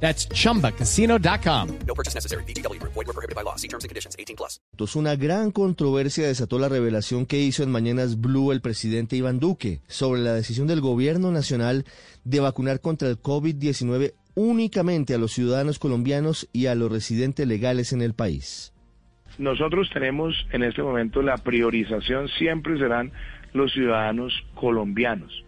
That's chumbacasino.com. No purchase necessary. BGW. Void were prohibited by law. See terms and conditions. 18 plus. Una gran controversia desató la revelación que hizo en Mañanas Blue el presidente Iván Duque sobre la decisión del gobierno nacional de vacunar contra el COVID-19 únicamente a los ciudadanos colombianos y a los residentes legales en el país. Nosotros tenemos en este momento la priorización siempre serán los ciudadanos colombianos.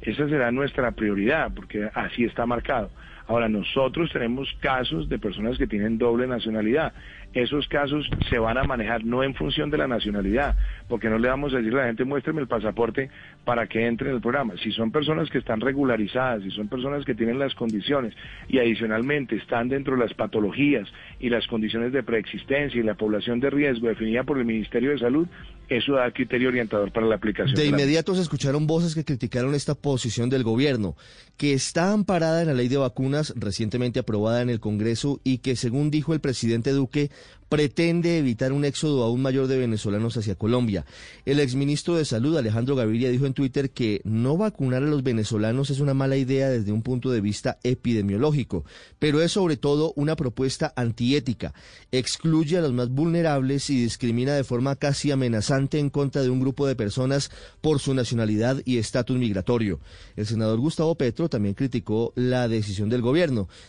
Esa será nuestra prioridad porque así está marcado. Ahora, nosotros tenemos casos de personas que tienen doble nacionalidad. Esos casos se van a manejar no en función de la nacionalidad, porque no le vamos a decir a la gente muéstreme el pasaporte para que entre en el programa. Si son personas que están regularizadas, si son personas que tienen las condiciones y adicionalmente están dentro de las patologías y las condiciones de preexistencia y la población de riesgo definida por el Ministerio de Salud, eso da criterio orientador para la aplicación. De inmediato se escucharon voces que criticaron esta posición del gobierno, que está amparada en la ley de vacunas recientemente aprobada en el Congreso y que, según dijo el presidente Duque, pretende evitar un éxodo aún mayor de venezolanos hacia Colombia. El exministro de Salud, Alejandro Gaviria, dijo en Twitter que no vacunar a los venezolanos es una mala idea desde un punto de vista epidemiológico, pero es sobre todo una propuesta antiética. Excluye a los más vulnerables y discrimina de forma casi amenazante en contra de un grupo de personas por su nacionalidad y estatus migratorio. El senador Gustavo Petro también criticó la decisión del gobierno,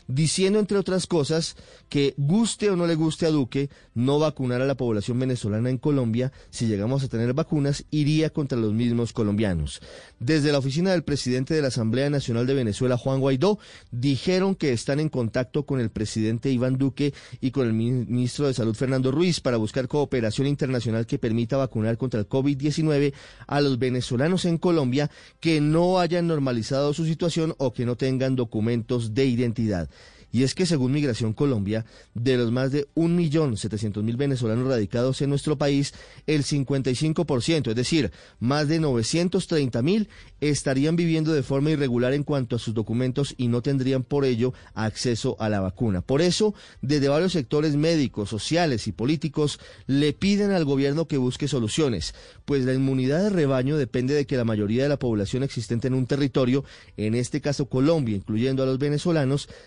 diciendo, entre otras cosas, que guste o no le guste a Duque, no vacunar a la población venezolana en Colombia, si llegamos a tener vacunas, iría contra los mismos colombianos. Desde la oficina del presidente de la Asamblea Nacional de Venezuela, Juan Guaidó, dijeron que están en contacto con el presidente Iván Duque y con el ministro de Salud, Fernando Ruiz, para buscar cooperación internacional que permita vacunar contra el COVID-19 a los venezolanos en Colombia que no hayan normalizado su situación o que no tengan documentos de identidad. Y es que según Migración Colombia, de los más de 1.700.000 venezolanos radicados en nuestro país, el 55%, es decir, más de 930.000, estarían viviendo de forma irregular en cuanto a sus documentos y no tendrían por ello acceso a la vacuna. Por eso, desde varios sectores médicos, sociales y políticos le piden al gobierno que busque soluciones, pues la inmunidad de rebaño depende de que la mayoría de la población existente en un territorio, en este caso Colombia, incluyendo a los venezolanos,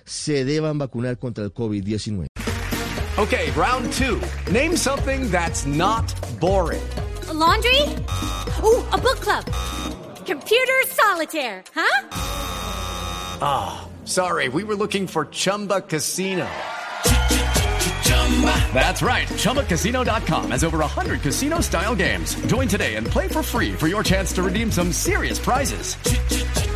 se deban vacunar contra el COVID-19. Okay, round two. Name something that's not boring. A laundry? Ooh, a book club. Computer solitaire, huh? Ah, sorry, we were looking for Chumba Casino. That's right. ChumbaCasino.com has over 100 casino style games. Join today and play for free for your chance to redeem some serious prizes.